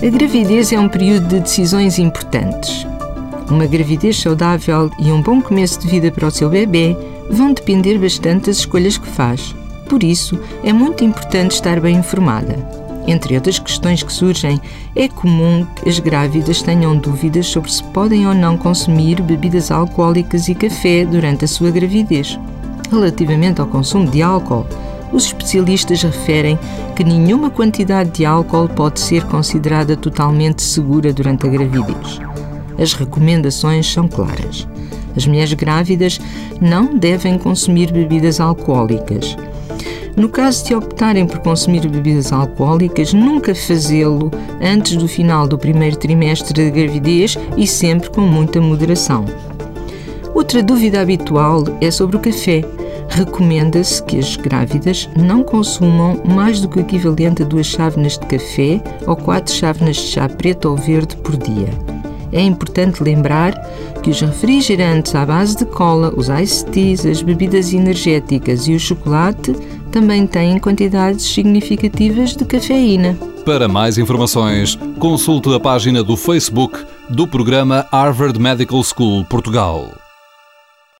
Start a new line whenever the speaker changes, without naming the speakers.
A gravidez é um período de decisões importantes. Uma gravidez saudável e um bom começo de vida para o seu bebê vão depender bastante das escolhas que faz. Por isso, é muito importante estar bem informada. Entre outras questões que surgem, é comum que as grávidas tenham dúvidas sobre se podem ou não consumir bebidas alcoólicas e café durante a sua gravidez. Relativamente ao consumo de álcool, os especialistas referem que nenhuma quantidade de álcool pode ser considerada totalmente segura durante a gravidez. As recomendações são claras. As mulheres grávidas não devem consumir bebidas alcoólicas. No caso de optarem por consumir bebidas alcoólicas, nunca fazê-lo antes do final do primeiro trimestre da gravidez e sempre com muita moderação. Outra dúvida habitual é sobre o café. Recomenda-se que as grávidas não consumam mais do que o equivalente a duas chávenas de café ou quatro chávenas de chá preto ou verde por dia. É importante lembrar que os refrigerantes à base de cola, os iced teas, as bebidas energéticas e o chocolate também têm quantidades significativas de cafeína.
Para mais informações, consulte a página do Facebook do programa Harvard Medical School Portugal.